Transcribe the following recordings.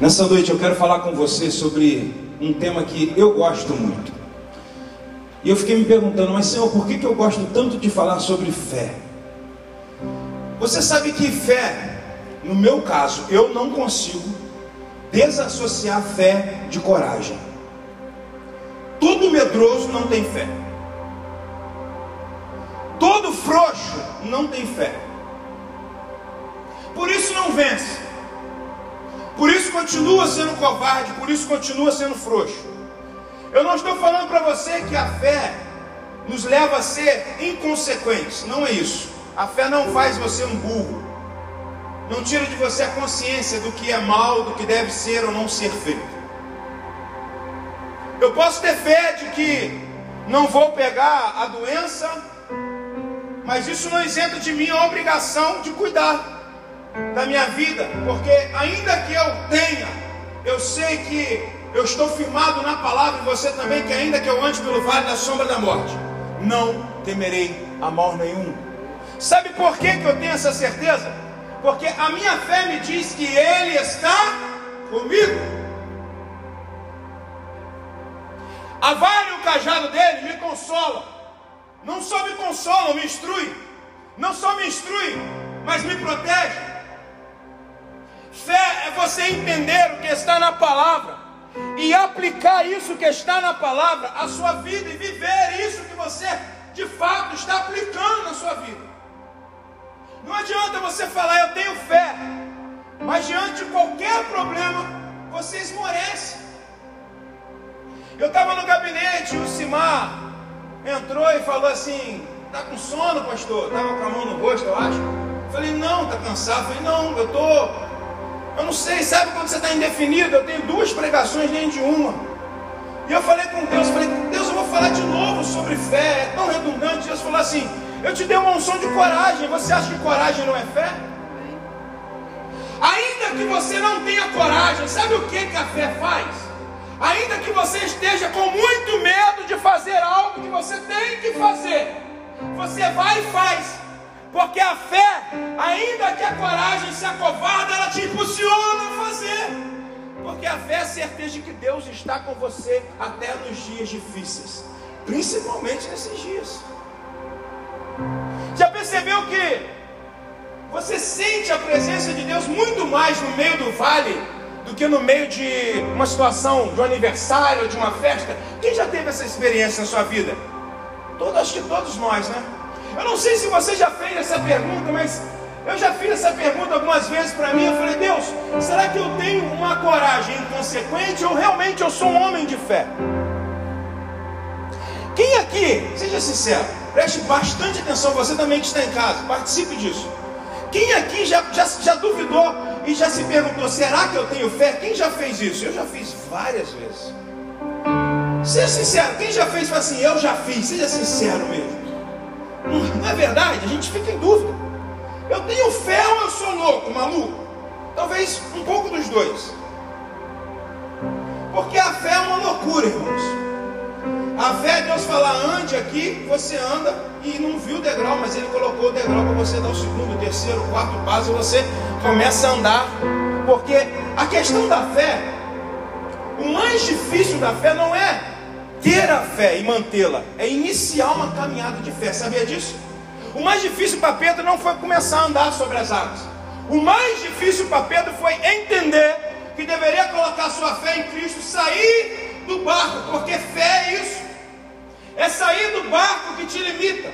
Nessa noite eu quero falar com você sobre um tema que eu gosto muito. E eu fiquei me perguntando, mas Senhor, por que, que eu gosto tanto de falar sobre fé? Você sabe que fé, no meu caso, eu não consigo desassociar fé de coragem. Todo medroso não tem fé. Todo frouxo não tem fé. Por isso não vence. Por isso continua sendo covarde, por isso continua sendo frouxo. Eu não estou falando para você que a fé nos leva a ser inconsequentes. Não é isso. A fé não faz você um burro. Não tira de você a consciência do que é mal, do que deve ser ou não ser feito. Eu posso ter fé de que não vou pegar a doença, mas isso não isenta de mim a obrigação de cuidar da minha vida, porque ainda que eu tenha, eu sei que eu estou firmado na palavra e você também, que ainda que eu ande pelo vale da sombra da morte, não temerei a mal nenhum. Sabe por que, que eu tenho essa certeza? Porque a minha fé me diz que Ele está comigo. A vara e o cajado dele me consolam. Não só me consolam, me instrui. Não só me instrui, mas me protege. Fé é você entender o que está na palavra e aplicar isso que está na palavra à sua vida e viver isso que você de fato está aplicando na sua vida. Não adianta você falar, eu tenho fé, mas diante de qualquer problema, você esmorece. Eu estava no gabinete, o Simar entrou e falou assim: Está com sono, pastor? Estava com a mão no rosto, eu acho. falei: Não, está cansado. falei: Não, eu estou eu não sei, sabe quando você está indefinido? Eu tenho duas pregações dentro de uma. E eu falei com Deus, falei, Deus, eu vou falar de novo sobre fé. É tão redundante. Deus falou assim: Eu te dei uma unção de coragem. Você acha que coragem não é fé? Ainda que você não tenha coragem, sabe o que, que a fé faz? Ainda que você esteja com muito medo de fazer algo que você tem que fazer, você vai e faz. Porque a fé, ainda que a coragem se acovarda, ela te impulsiona a fazer. Porque a fé é a certeza de que Deus está com você até nos dias difíceis, principalmente nesses dias. Já percebeu que você sente a presença de Deus muito mais no meio do vale do que no meio de uma situação de um aniversário de uma festa? Quem já teve essa experiência na sua vida? Acho que todos nós, né? Eu não sei se você já fez essa pergunta, mas eu já fiz essa pergunta algumas vezes para mim. Eu falei, Deus, será que eu tenho uma coragem inconsequente ou realmente eu sou um homem de fé? Quem aqui, seja sincero, preste bastante atenção, você também que está em casa, participe disso. Quem aqui já, já, já duvidou e já se perguntou, será que eu tenho fé? Quem já fez isso? Eu já fiz várias vezes. Seja sincero, quem já fez, fala assim, eu já fiz, seja sincero mesmo. Não é verdade? A gente fica em dúvida. Eu tenho fé ou eu sou louco, maluco? Talvez um pouco dos dois. Porque a fé é uma loucura, irmãos. A fé é Deus falar, ande aqui, você anda e não viu o degrau, mas Ele colocou o degrau para você dar o segundo, o terceiro, o quarto passo e você começa a andar. Porque a questão da fé, o mais difícil da fé não é ter a fé e mantê-la é iniciar uma caminhada de fé. Sabia disso? O mais difícil para Pedro não foi começar a andar sobre as águas. O mais difícil para Pedro foi entender que deveria colocar sua fé em Cristo, sair do barco, porque fé é isso. É sair do barco que te limita.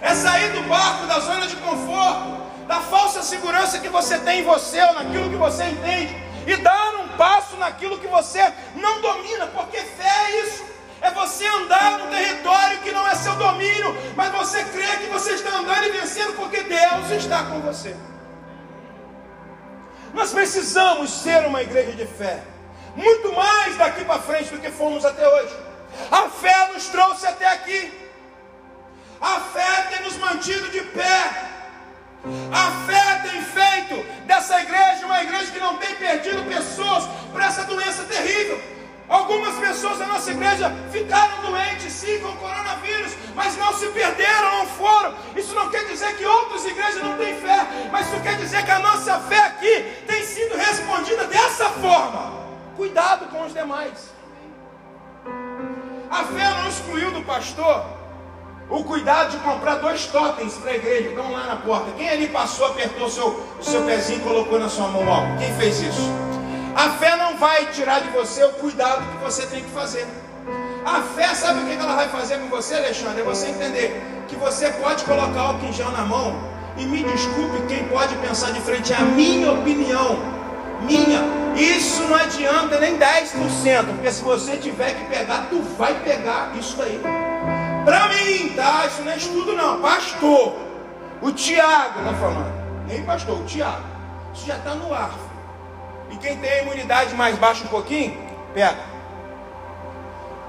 É sair do barco da zona de conforto, da falsa segurança que você tem em você ou naquilo que você entende e dar um passo naquilo que você não domina, porque fé é isso. É você andar no território que não é seu domínio, mas você crê que você está andando e vencendo porque Deus está com você. Nós precisamos ser uma igreja de fé, muito mais daqui para frente do que fomos até hoje. A fé nos trouxe até aqui, a fé tem nos mantido de pé. A fé tem feito dessa igreja uma igreja que não tem perdido pessoas para essa doença terrível. Algumas pessoas da nossa igreja ficaram doentes, sim, com coronavírus, mas não se perderam, não foram. Isso não quer dizer que outras igrejas não têm fé, mas isso quer dizer que a nossa fé aqui tem sido respondida dessa forma. cuidado com os demais. A fé não excluiu do pastor o cuidado de comprar dois totens para a igreja, estão lá na porta. Quem ali passou, apertou o seu, o seu pezinho e colocou na sua mão algo? Quem fez isso? A fé não vai tirar de você o cuidado que você tem que fazer. A fé, sabe o que ela vai fazer com você, Alexandre? É você entender que você pode colocar em gel na mão. E me desculpe quem pode pensar de frente, é a minha opinião. Minha. Isso não adianta nem 10%. Porque se você tiver que pegar, tu vai pegar isso aí. Para mim, tá? Isso não é estudo, não. Pastor. O Tiago está falando. Nem pastor, o Tiago. Isso já está no ar. E quem tem a imunidade mais baixa um pouquinho, pega.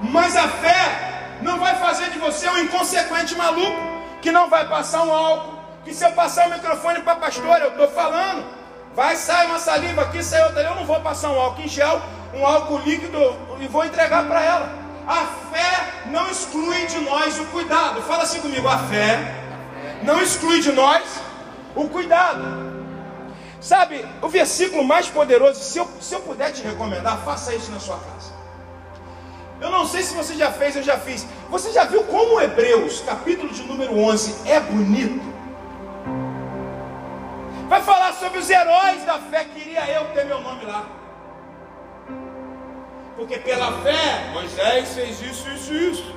Mas a fé não vai fazer de você um inconsequente maluco que não vai passar um álcool. Que se eu passar o microfone para a pastora, eu estou falando, vai sair uma saliva aqui, sai outra ali, eu não vou passar um álcool em gel, um álcool líquido e vou entregar para ela. A fé não exclui de nós o cuidado. Fala assim comigo, a fé não exclui de nós o cuidado. Sabe, o versículo mais poderoso, se eu, se eu puder te recomendar, faça isso na sua casa. Eu não sei se você já fez, eu já fiz. Você já viu como Hebreus, capítulo de número 11, é bonito? Vai falar sobre os heróis da fé. Queria eu ter meu nome lá. Porque pela fé, Moisés fez isso, isso, isso.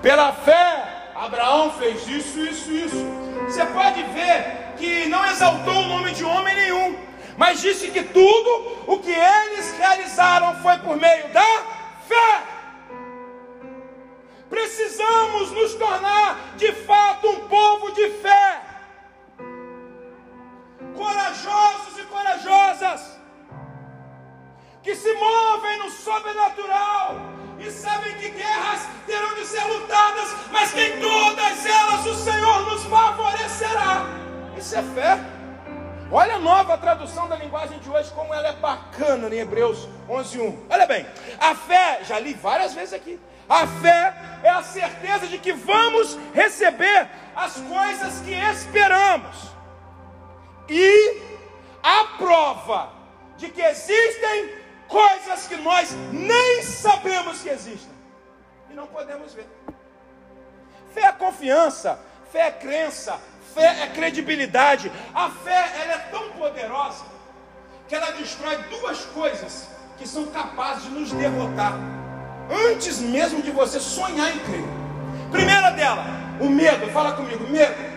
Pela fé, Abraão fez isso, isso, isso. Você pode ver que não exaltou o nome de homem nenhum, mas disse que tudo o que eles realizaram foi por meio da fé. Precisamos nos tornar de fato um povo de fé, corajosos e corajosas, que se movem no sobrenatural e sabem que guerras terão de ser lutadas, mas que em todas elas o Senhor nos favorecerá. Isso é fé. Olha a nova tradução da linguagem de hoje, como ela é bacana em Hebreus 11:1. Olha bem, a fé, já li várias vezes aqui. A fé é a certeza de que vamos receber as coisas que esperamos. E a prova de que existem coisas que nós nem sabemos que existem e não podemos ver. Fé é confiança, fé é crença, fé é credibilidade. A fé ela é tão poderosa que ela destrói duas coisas que são capazes de nos derrotar antes mesmo de você sonhar em crer. Primeira dela, o medo. Fala comigo, medo.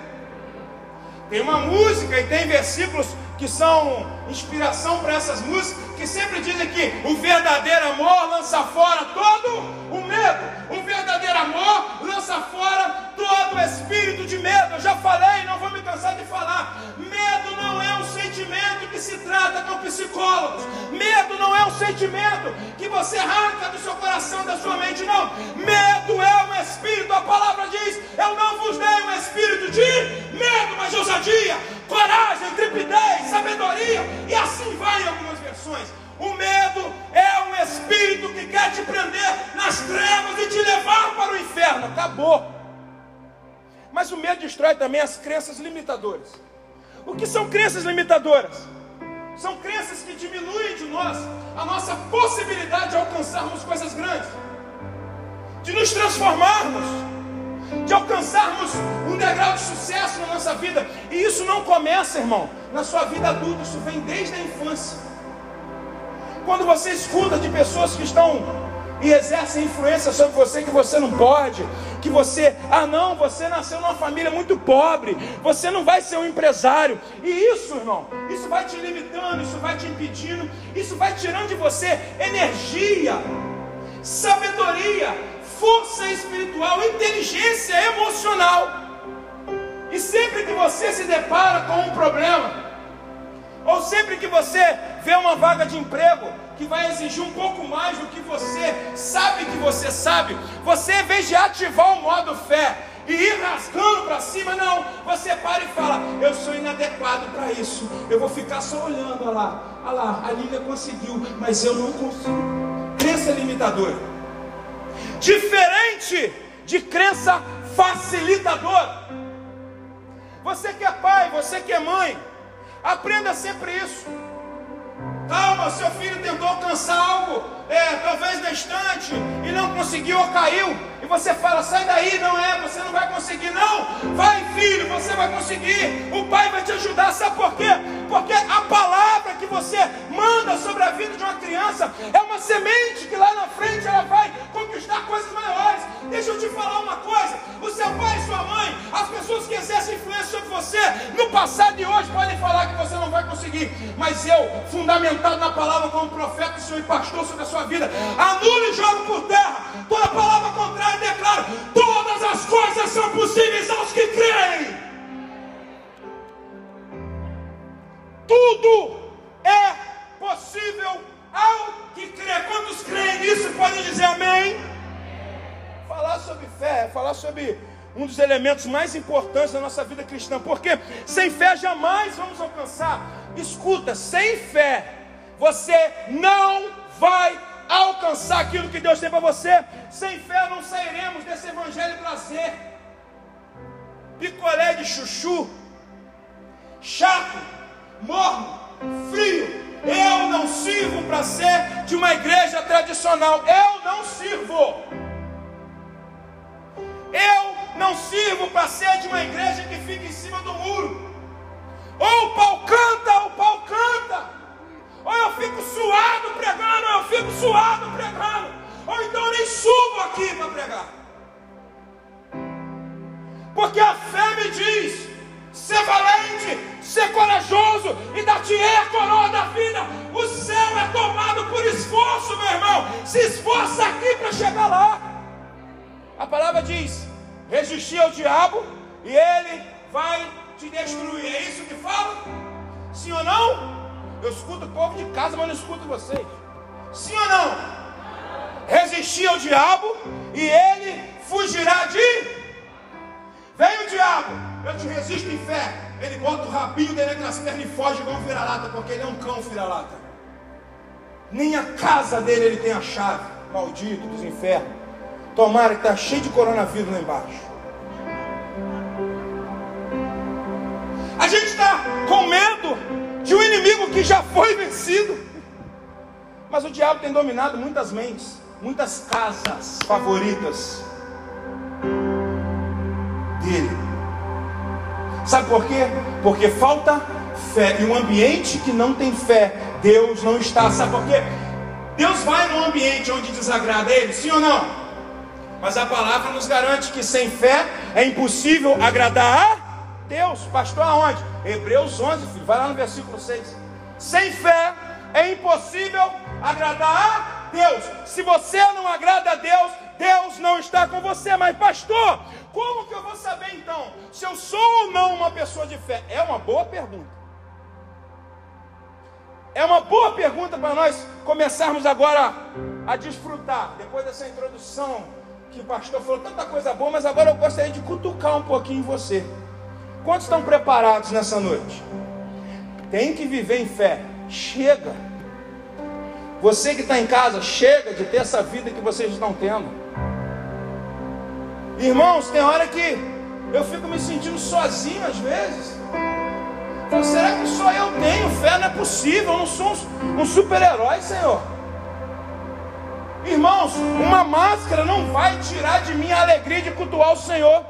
Tem uma música e tem versículos que são inspiração para essas músicas, que sempre dizem que o verdadeiro amor lança fora todo o medo. O verdadeiro amor fora todo o espírito de medo. Eu já falei, não vou me cansar de falar. Medo não é um sentimento que se trata com psicólogos. Medo não é um sentimento que você arranca do seu coração, da sua mente, não. Medo é um espírito. A palavra diz: Eu não vos dei um espírito de medo, mas de ousadia, coragem, intrepidez, sabedoria. E assim vai em algumas versões. O medo espírito que quer te prender nas trevas e te levar para o inferno. Acabou. Mas o medo destrói também as crenças limitadoras. O que são crenças limitadoras? São crenças que diminuem de nós a nossa possibilidade de alcançarmos coisas grandes, de nos transformarmos, de alcançarmos um degrau de sucesso na nossa vida. E isso não começa, irmão, na sua vida adulta, isso vem desde a infância. Quando você escuta de pessoas que estão e exercem influência sobre você que você não pode, que você, ah não, você nasceu numa família muito pobre, você não vai ser um empresário. E isso, irmão, isso vai te limitando, isso vai te impedindo, isso vai tirando de você energia, sabedoria, força espiritual, inteligência emocional. E sempre que você se depara com um problema, ou sempre que você vê uma vaga de emprego que vai exigir um pouco mais do que você sabe que você sabe, você em vez de ativar o modo fé e ir rasgando para cima, não, você para e fala: Eu sou inadequado para isso, eu vou ficar só olhando, olha lá, olha lá, a Lília conseguiu, mas eu não consigo. Crença limitadora, diferente de crença facilitadora. Você que é pai, você que é mãe, Aprenda sempre isso. Calma, seu filho tentou alcançar algo, é, talvez na estante, e não conseguiu ou caiu, e você fala, sai daí, não é, você não vai conseguir, não, vai filho, você vai conseguir, o pai vai te ajudar, sabe por quê? Porque a palavra que você manda sobre a vida de uma criança é uma semente que lá na frente ela vai conquistar coisas maiores. Deixa eu te falar uma coisa: o seu pai e sua mãe, as pessoas que exercem influência sobre você, no passado e hoje, podem falar que você não vai conseguir, mas eu, fundamentado na palavra como profeta, Senhor e pastor sobre a sua vida, anulo e jogo por terra toda palavra contrária e declaro: todas as coisas são possíveis aos que creem. Tudo é possível ao que crê. Quantos creem nisso podem dizer amém? Falar sobre fé, falar sobre um dos elementos mais importantes da nossa vida cristã, porque sem fé jamais vamos alcançar. Escuta, sem fé você não vai alcançar aquilo que Deus tem para você. Sem fé não sairemos desse evangelho prazer. Picolé de chuchu, chato, morno, frio. Eu não sirvo para ser de uma igreja tradicional. Eu não sirvo. Eu não sirvo para ser de uma igreja que fica em cima do muro. Ou o pau canta, ou o pau canta. Ou eu fico suado pregando, ou eu fico suado pregando. Ou então eu nem subo aqui para pregar. Porque a fé me diz: ser valente, ser corajoso e dar-te-ei a coroa da vida. O céu é tomado por esforço, meu irmão. Se esforça aqui para chegar lá. A palavra diz: resistir ao diabo e ele vai te destruir. É isso que fala? Sim ou não? Eu escuto o povo de casa, mas não escuto vocês. Sim ou não? Resistir ao diabo e ele fugirá de. Vem o diabo, eu te resisto em fé ele bota o rabinho dele entre as pernas e foge igual um vira-lata, porque ele é um cão vira-lata. Nem a casa dele ele tem a chave, maldito dos infernos. Tomara que está cheio de coronavírus lá embaixo. A gente está com medo de um inimigo que já foi vencido. Mas o diabo tem dominado muitas mentes, muitas casas favoritas dele. Sabe por quê? Porque falta fé. E um ambiente que não tem fé, Deus não está. Sabe por quê? Deus vai num ambiente onde desagrada Ele, sim ou não? Mas a palavra nos garante que sem fé é impossível agradar a Deus. Pastor, aonde? Hebreus 11, filho. Vai lá no versículo 6. Sem fé é impossível agradar a Deus. Se você não agrada a Deus, Deus não está com você. Mas, pastor, como que eu vou saber então se eu sou ou não uma pessoa de fé? É uma boa pergunta. É uma boa pergunta para nós começarmos agora a desfrutar, depois dessa introdução que o pastor falou tanta coisa boa, mas agora eu gostaria de cutucar um pouquinho você. Quantos estão preparados nessa noite? Tem que viver em fé. Chega. Você que está em casa, chega de ter essa vida que vocês estão tendo. Irmãos, tem hora que eu fico me sentindo sozinho às vezes. Então, será que só eu tenho fé? Não é possível, eu não sou um, super-herói, Senhor. Irmãos, uma máscara não vai tirar de mim a alegria de cultuar o Senhor.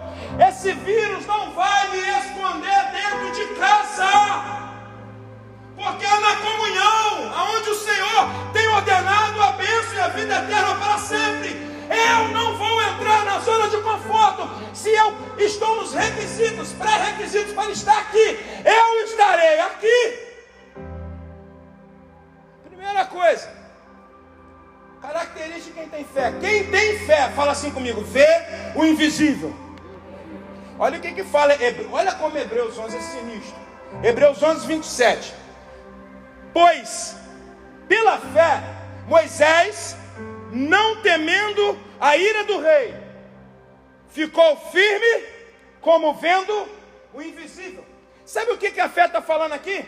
Esse vírus não vai me esconder dentro de casa. Porque é na comunhão, aonde o Senhor tem ordenado a bênção e a vida eterna para sempre. Eu não vou entrar na zona de conforto se eu estou nos requisitos, pré-requisitos para estar aqui. Eu estarei aqui. Primeira coisa, característica de quem tem fé. Quem tem fé, fala assim comigo: vê o invisível. Olha o que que fala, olha como Hebreus 11 é sinistro. Hebreus 11, 27. Pois, pela fé, Moisés não temendo a ira do rei, ficou firme como vendo o invisível. Sabe o que, que a fé está falando aqui?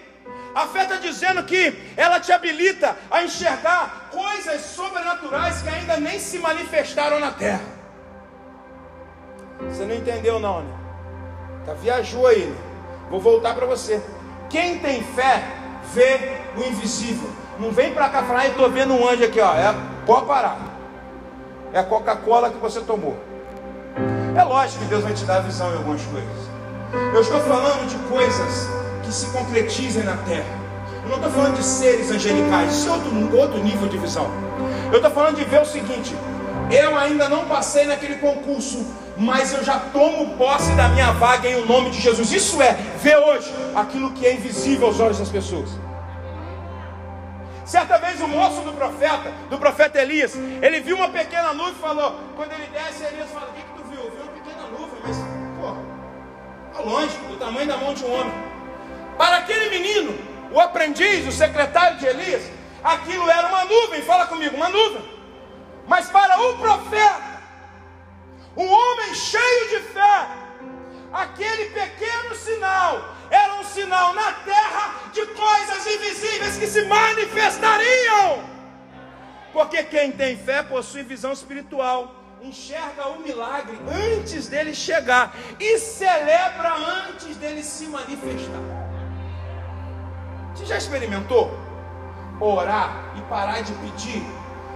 A fé está dizendo que ela te habilita a enxergar coisas sobrenaturais que ainda nem se manifestaram na terra. Você não entendeu não, né? Tá, viajou aí. Né? Vou voltar para você. Quem tem fé vê o invisível. Não vem para cá falar, estou vendo um anjo aqui, ó. É, pode parar. É a Coca-Cola que você tomou. É lógico que Deus vai te dar visão em algumas coisas. Eu estou falando de coisas que se concretizem na terra. Eu não estou falando de seres angelicais, isso é outro, outro nível de visão. Eu estou falando de ver o seguinte: eu ainda não passei naquele concurso, mas eu já tomo posse da minha vaga em o nome de Jesus. Isso é ver hoje aquilo que é invisível aos olhos das pessoas. Certa vez o moço do profeta, do profeta Elias, ele viu uma pequena nuvem e falou: quando ele desce, Elias fala: O que, que tu viu? Eu vi uma pequena nuvem, mas, pô, está longe, do tamanho da mão de um homem. Para aquele menino, o aprendiz, o secretário de Elias, aquilo era uma nuvem, fala comigo, uma nuvem. Mas para o profeta, um homem cheio de fé, aquele pequeno sinal era um sinal na terra se manifestariam. Porque quem tem fé possui visão espiritual, enxerga o milagre antes dele chegar e celebra antes dele se manifestar. Você já experimentou orar e parar de pedir?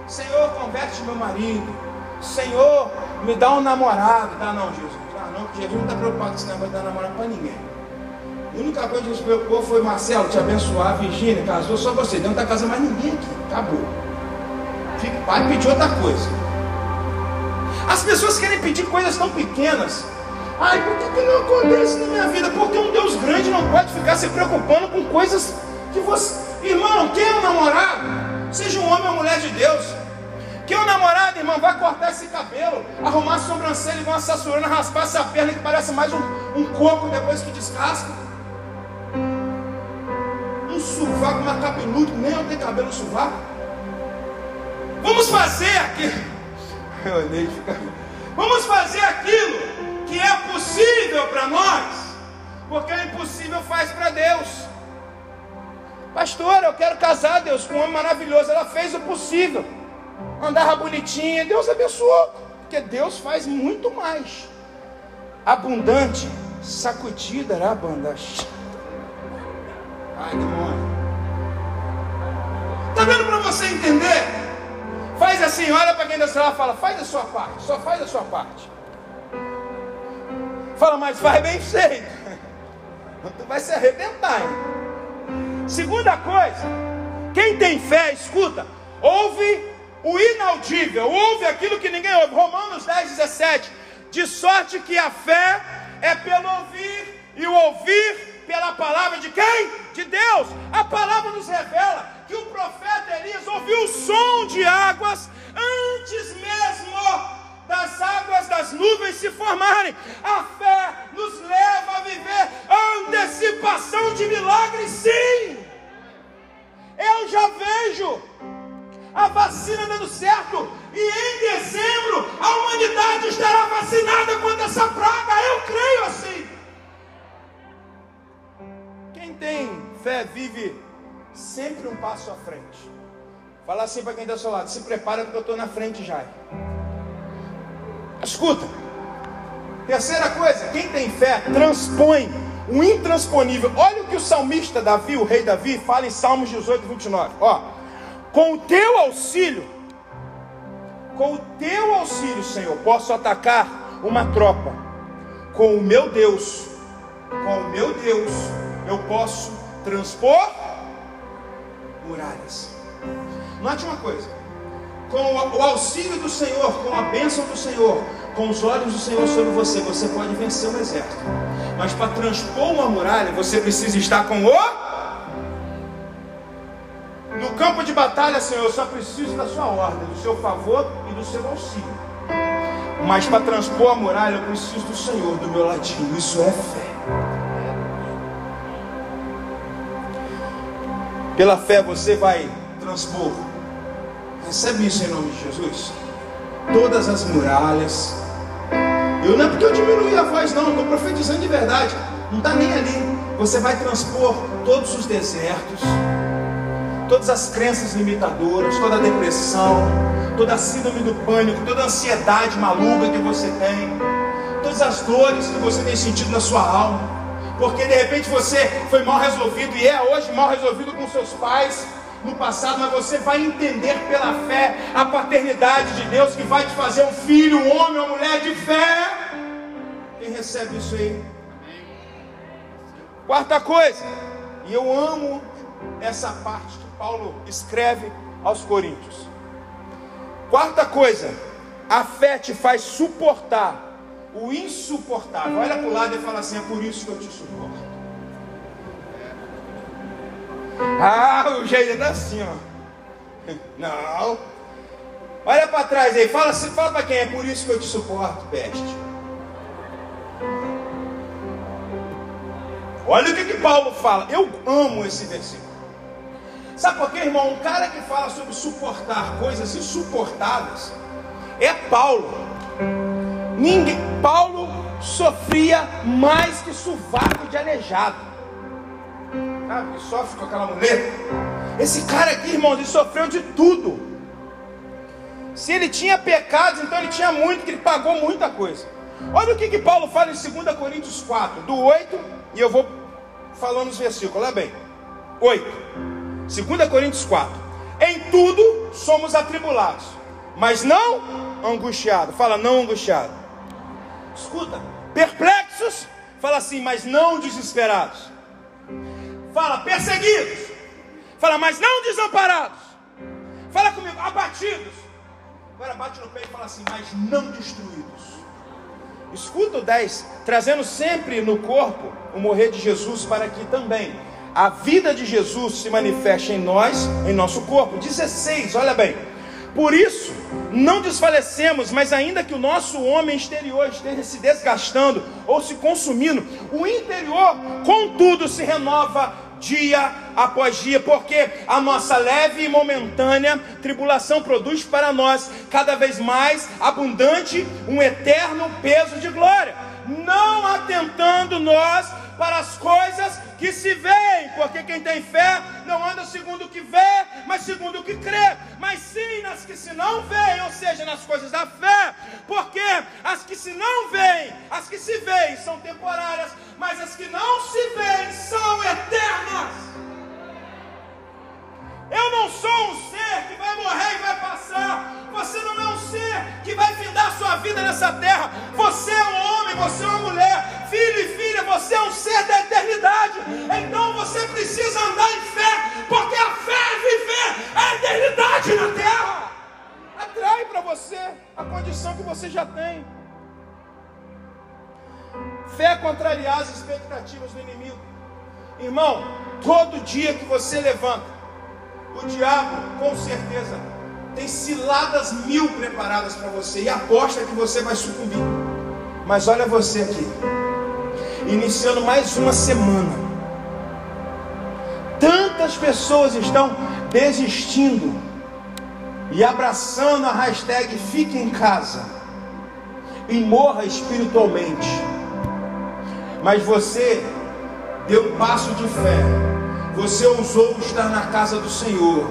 Senhor, converte meu marido. Senhor, me dá um namorado. Dá não, Jesus. Dá não, porque Jesus não está preocupado com esse negócio de dar namorado para ninguém. A única coisa que nos preocupou foi Marcelo te abençoar, Virgínia, casou só você. Não está casando mais ninguém aqui. Acabou. Fica, pai pedir outra coisa. As pessoas querem pedir coisas tão pequenas. Ai, por que, que não acontece na minha vida? Porque um Deus grande não pode ficar se preocupando com coisas que você. Irmão, quem é um namorado? Seja um homem ou mulher de Deus. Quem é um namorado, irmão, vai cortar esse cabelo, arrumar a sobrancelha, igual uma sassurana, raspar essa perna que parece mais um, um coco depois que descasca. Sovaco, uma cabeludo, nem eu tenho cabelo sovaco. Vamos fazer aquilo. Eu olhei Vamos fazer aquilo que é possível para nós, porque o impossível faz para Deus. Pastor, eu quero casar, Deus, com um homem maravilhoso. Ela fez o possível. Andava bonitinha, Deus abençoou. Porque Deus faz muito mais. Abundante, sacudida, era abundante. Ai, demônio. Está dando para você entender? Faz assim, olha para quem da sala fala, faz a sua parte, só faz a sua parte. Fala, mas faz bem feito. Tu vai se arrebentar. Hein? Segunda coisa, quem tem fé, escuta, ouve o inaudível, ouve aquilo que ninguém ouve. Romanos 10, 17. De sorte que a fé é pelo ouvir, e o ouvir pela palavra de quem? De Deus. A palavra nos revela que o profeta Elias ouviu o som de águas antes mesmo das águas das nuvens se formarem. A fé nos leva a viver a antecipação de milagres, sim. Eu já vejo a vacina dando certo, e em dezembro a humanidade estará vacinada contra essa praga. Eu creio assim. Quem tem fé vive sempre um passo à frente. Fala assim para quem está ao seu lado: se prepara porque eu estou na frente já. Escuta. Terceira coisa, quem tem fé transpõe o intransponível. Olha o que o salmista Davi, o rei Davi, fala em Salmos 18, 29. Ó, com o teu auxílio, com o teu auxílio, Senhor, posso atacar uma tropa. Com o meu Deus, com o meu Deus, eu posso transpor muralhas. Note uma coisa: com o auxílio do Senhor, com a bênção do Senhor, com os olhos do Senhor sobre você, você pode vencer um exército. Mas para transpor uma muralha, você precisa estar com o. No campo de batalha, Senhor, eu só preciso da sua ordem, do seu favor e do seu auxílio. Mas para transpor a muralha, eu preciso do Senhor do meu ladinho. Isso é fé. Pela fé você vai transpor. Recebe isso em nome de Jesus. Todas as muralhas. Eu não é porque eu diminui a voz, não. Estou profetizando de verdade. Não está nem ali. Você vai transpor todos os desertos, todas as crenças limitadoras, toda a depressão, toda a síndrome do pânico, toda a ansiedade maluca que você tem, todas as dores que você tem sentido na sua alma porque de repente você foi mal resolvido e é hoje mal resolvido com seus pais, no passado, mas você vai entender pela fé a paternidade de Deus que vai te fazer um filho, um homem, uma mulher de fé. Quem recebe isso aí? Quarta coisa, e eu amo essa parte que Paulo escreve aos Coríntios. Quarta coisa, a fé te faz suportar o insuportável. Olha para o lado e fala assim: é por isso que eu te suporto. Ah, o jeito é assim, ó. Não. Olha para trás aí, fala, fala para quem é por isso que eu te suporto, peste. Olha o que, que Paulo fala. Eu amo esse versículo. Sabe por quê, irmão? Um cara que fala sobre suportar coisas insuportáveis é Paulo. Ninguém, Paulo sofria mais que sovaco de aleijado. Sabe, que sofre com aquela mulher. Esse cara aqui, irmão, ele sofreu de tudo. Se ele tinha pecados, então ele tinha muito, que ele pagou muita coisa. Olha o que, que Paulo fala em 2 Coríntios 4, do 8, e eu vou falando os versículos, olha bem. 8. 2 Coríntios 4. Em tudo somos atribulados, mas não angustiados. Fala, não angustiado. Escuta, perplexos, fala assim, mas não desesperados. Fala, perseguidos. Fala, mas não desamparados. Fala comigo, abatidos. Agora bate no peito e fala assim, mas não destruídos. Escuta o 10, trazendo sempre no corpo o morrer de Jesus para que também a vida de Jesus se manifeste em nós, em nosso corpo. 16, olha bem. Por isso, não desfalecemos, mas ainda que o nosso homem exterior esteja se desgastando ou se consumindo, o interior, contudo, se renova dia após dia, porque a nossa leve e momentânea tribulação produz para nós cada vez mais abundante um eterno peso de glória, não atentando nós para as coisas que se veem, porque quem tem fé não anda segundo o que vê, mas segundo o que crê, mas sim nas que se não veem, ou seja, nas coisas da fé, porque as que se não veem, as que se veem são temporárias, mas as que não se veem são eternas. Eu não sou um ser que vai morrer e vai passar. Você não é um ser que vai findar sua vida nessa terra. Você é um homem, você é uma mulher, filho e filha, você é um ser da eternidade. Então você precisa andar em fé, porque a fé é viver a eternidade na terra. Atrai para você a condição que você já tem. Fé é contrariar as expectativas do inimigo. Irmão, todo dia que você levanta, o diabo, com certeza, tem ciladas mil preparadas para você e aposta que você vai sucumbir. Mas olha você aqui, iniciando mais uma semana. Tantas pessoas estão desistindo e abraçando a hashtag Fique em Casa e morra espiritualmente. Mas você deu um passo de fé você ousou estar na casa do Senhor.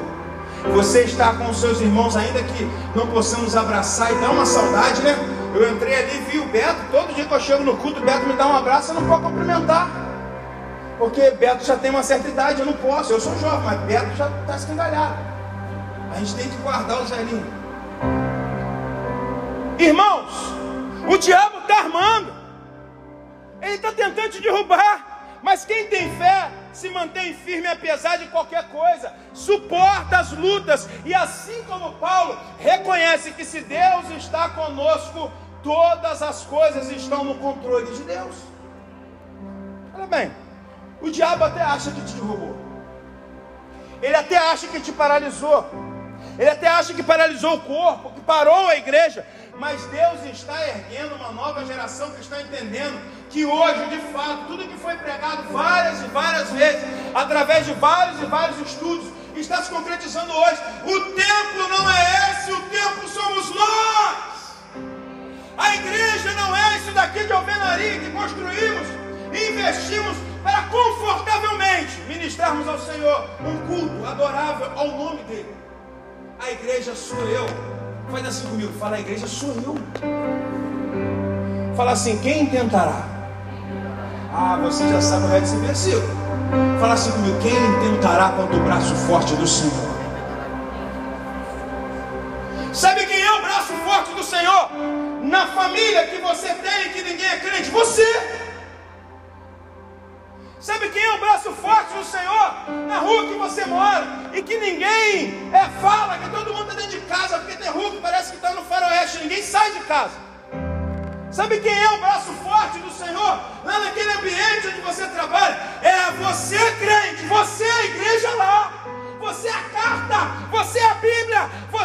Você está com seus irmãos, ainda que não possamos abraçar e dá uma saudade, né? Eu entrei ali, vi o Beto, todo dia que eu chego no culto, o Beto me dá um abraço, eu não posso cumprimentar. Porque Beto já tem uma certa idade, eu não posso, eu sou jovem, mas Beto já está escangalhado. A gente tem que guardar o velhinho. Irmãos, o diabo está armando. Ele está tentando te derrubar. Mas quem tem fé se mantém firme apesar de qualquer coisa, suporta as lutas e assim como Paulo reconhece que se Deus está conosco, todas as coisas estão no controle de Deus. Olha bem, o diabo até acha que te derrubou. Ele até acha que te paralisou. Ele até acha que paralisou o corpo, que parou a igreja. Mas Deus está erguendo uma nova geração que está entendendo que hoje, de fato, tudo que foi pregado várias e várias vezes, através de vários e vários estudos, está se concretizando hoje. O templo não é esse, o templo somos nós. A igreja não é isso daqui de alvenaria que construímos e investimos para confortavelmente ministrarmos ao Senhor um culto adorável ao nome dEle. A igreja sou eu. Faz assim comigo, fala, a igreja sou eu. Fala assim, quem tentará? Ah, você já sabe o resto desse versículo. Fala assim comigo, quem tentará contra o braço forte do Senhor? Senhor? Na família que você tem e que ninguém é crente, você. Sabe quem é o braço forte do Senhor? Na rua que você mora e que ninguém é, fala, que todo mundo está dentro de casa, porque tem rua que parece que está no faroeste, ninguém sai de casa. Sabe quem é o braço forte do Senhor? Lá naquele ambiente onde você trabalha, é você crente, você é a igreja lá. Você é a carta, você é a Bíblia, você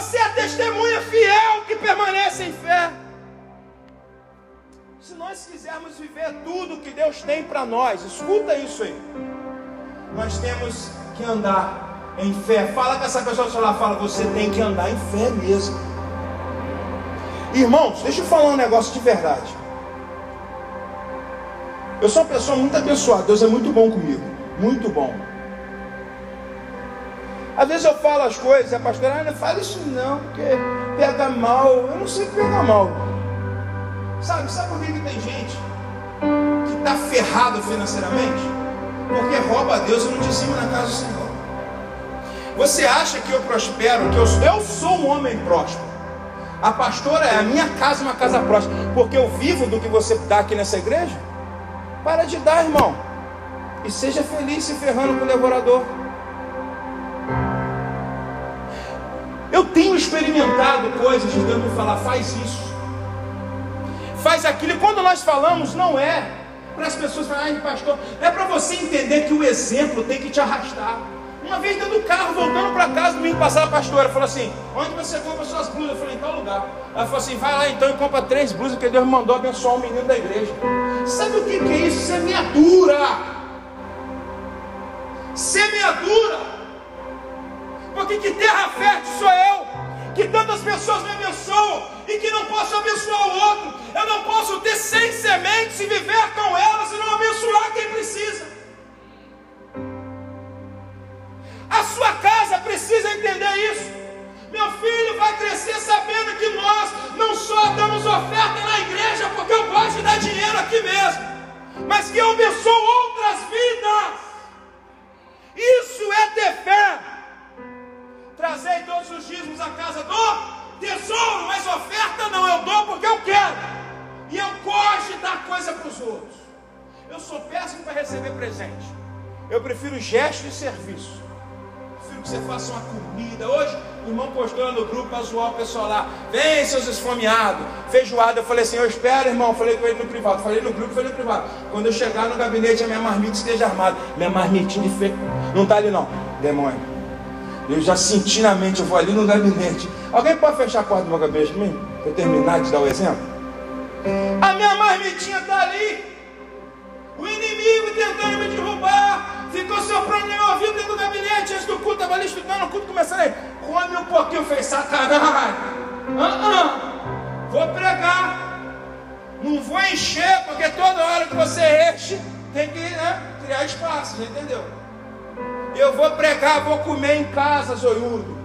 nós quisermos viver tudo que Deus tem para nós, escuta isso aí. Nós temos que andar em fé. Fala com essa pessoa que lá, fala, você tem que andar em fé mesmo. Irmãos, deixa eu falar um negócio de verdade. Eu sou uma pessoa muito abençoada, Deus é muito bom comigo, muito bom. Às vezes eu falo as coisas, a pastora, ah, não fala isso não, porque pega mal. Eu não sei pegar mal. Sabe, sabe por que, que tem gente que está ferrado financeiramente? Porque rouba a Deus e não dizima na casa do Senhor. Você acha que eu prospero, que eu, eu sou um homem próspero? A pastora é a minha casa, uma casa próspera, porque eu vivo do que você dá aqui nessa igreja? Para de dar, irmão. E seja feliz se ferrando com o devorador. Eu tenho experimentado coisas de Deus me falar, faz isso faz aquilo. E quando nós falamos, não é para as pessoas falarem, pastor, é para você entender que o exemplo tem que te arrastar. Uma vez dentro do carro, voltando para casa, domingo passado, a pastora falou assim: Onde você compra suas blusas? Eu falei: Em tal lugar. Ela falou assim: Vai lá então e compra três blusas que Deus mandou abençoar o menino da igreja. Sabe o que, que é isso? Semeadura. Semeadura. Porque que terra fértil sou eu? Que tantas pessoas me abençoam e que não posso abençoar o outro. Eu não posso ter 100 sementes lá. Vem, seus esfomeados. Feijoada. Eu falei assim: Eu espero, irmão. Falei com ele no privado. Falei no grupo, falei no privado. Quando eu chegar no gabinete, a minha marmita esteja armada. Minha marmitinha de fe... Não está ali, não. Demônio. Eu já senti na mente, eu vou ali no gabinete. Alguém pode fechar a porta do meu gabinete para mim? Terminar de dar o exemplo? A minha marmitinha está ali. O inimigo tentando me derrubar. Ficou soprando no meu ouvido dentro do gabinete. Antes do culto, estava ali estudando, o culto começando aí. Come um pouquinho, fez sacanagem. Uh -uh. Vou pregar. Não vou encher, porque toda hora que você enche, tem que né, criar espaço, entendeu? Eu vou pregar, vou comer em casa, zoiudo.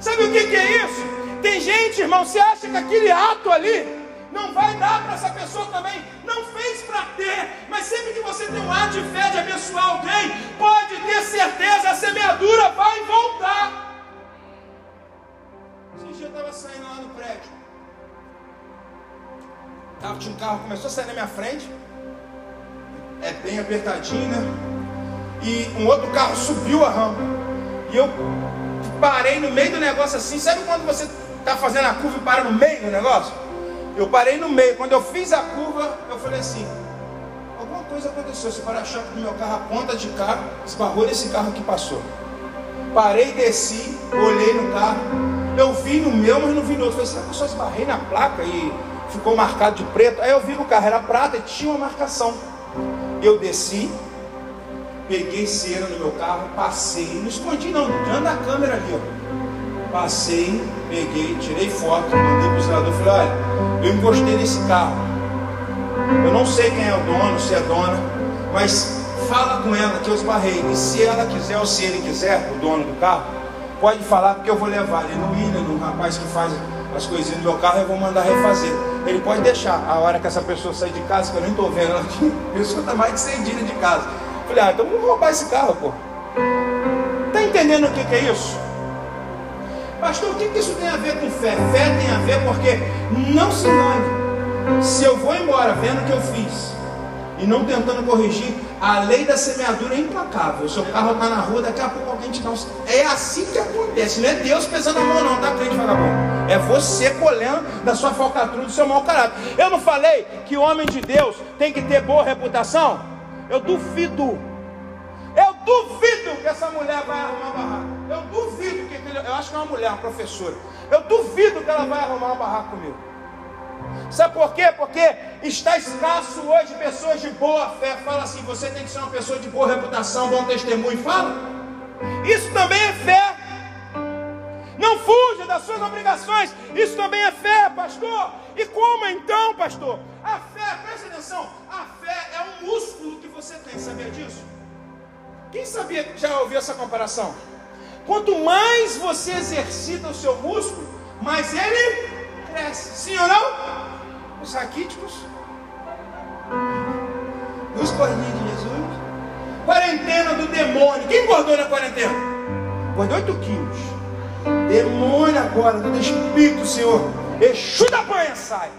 Sabe o que, que é isso? Tem gente, irmão, você acha que aquele ato ali não vai dar para essa pessoa também? Não fez para ter, mas sempre que você tem um ato de fé de abençoar alguém, pode ter certeza, a semeadura vai voltar. Esse dia eu estava saindo lá no prédio. Tava, tinha um carro, começou a sair na minha frente. É bem apertadinho, né? e um outro carro subiu a rampa. E eu parei no meio do negócio assim. Sabe quando você está fazendo a curva e para no meio do negócio? Eu parei no meio. Quando eu fiz a curva, eu falei assim: alguma coisa aconteceu. Esse para-choque do meu carro, a ponta de carro, esbarrou nesse carro que passou. Parei, desci, olhei no carro. Eu vi no meu, mas não vi no outro. Falei, será que eu só esbarrei na placa e ficou marcado de preto? Aí eu vi que o carro era prata e tinha uma marcação. Eu desci, peguei cera no meu carro, passei, não escondi não, dentro da câmera ali, ó. Passei, peguei, tirei foto, mandei para o zelador, falei, olha, eu encostei nesse carro. Eu não sei quem é o dono, se é dona, mas fala com ela que eu esbarrei. E se ela quiser, ou se ele quiser, o dono do carro, pode falar porque eu vou levar ele no William, no rapaz que faz as coisinhas do meu carro, eu vou mandar refazer. Ele pode deixar, a hora que essa pessoa sair de casa, que eu nem estou vendo ela aqui, a pessoa está mais de 100 dias de casa. Falei, ah, então vamos roubar esse carro, pô. Tá entendendo o que, que é isso? Pastor, o que isso tem a ver com fé? Fé tem a ver porque, não se engane, se eu vou embora vendo o que eu fiz e não tentando corrigir, a lei da semeadura é implacável. O seu carro está na rua, daqui a pouco alguém te dá um. É assim que acontece, não é Deus pesando a mão, não, tá, crente vagabundo? É você colhendo da sua falcatrua, do seu mau caráter. Eu não falei que o homem de Deus tem que ter boa reputação? Eu duvido. Eu duvido que essa mulher vai arrumar uma barraca. Eu duvido. Eu acho que é uma mulher, uma professora. Eu duvido que ela vai arrumar uma barraca comigo. Sabe por quê? Porque está escasso hoje pessoas de boa fé. Fala assim: você tem que ser uma pessoa de boa reputação, bom testemunho. Fala. Isso também é fé. Não fuja das suas obrigações. Isso também é fé, pastor. E como então, pastor? A fé, preste atenção, a fé é um músculo que você tem, sabia disso? Quem sabia, já ouviu essa comparação? Quanto mais você exercita o seu músculo, mais ele cresce. Sim ou não? Os raquíticos, os corninhos de Jesus, quarentena do demônio. Quem engordou na quarentena? Engordou 8 quilos. Demônio agora, do Espírito, Senhor. Exu da banha sai.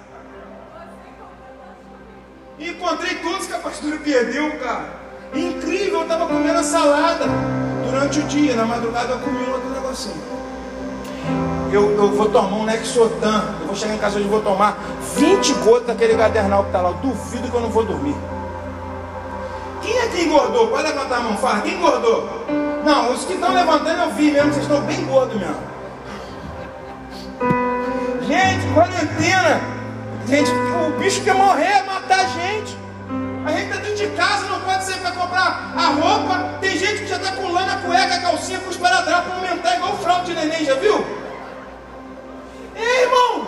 Encontrei todos que a pastora perdeu, cara. Incrível, eu estava comendo a salada durante o dia, na madrugada eu comi um outro negocinho. Eu, eu vou tomar um Nexotan, eu vou chegar em casa hoje e vou tomar 20 gotas daquele gadernal que está lá. Eu duvido que eu não vou dormir. Quem é que engordou? Pode levantar a mão, fala. Quem engordou? Não, os que estão levantando eu vi mesmo, vocês estão bem gordos mesmo. Gente, quarentena. Gente, o bicho quer morrer, matar a gente. A gente está dentro de casa, não pode sair para comprar a roupa. Tem com cueca, calcinha com esparadrapo para aumentar igual fraude de neném, já viu? Ei, irmão!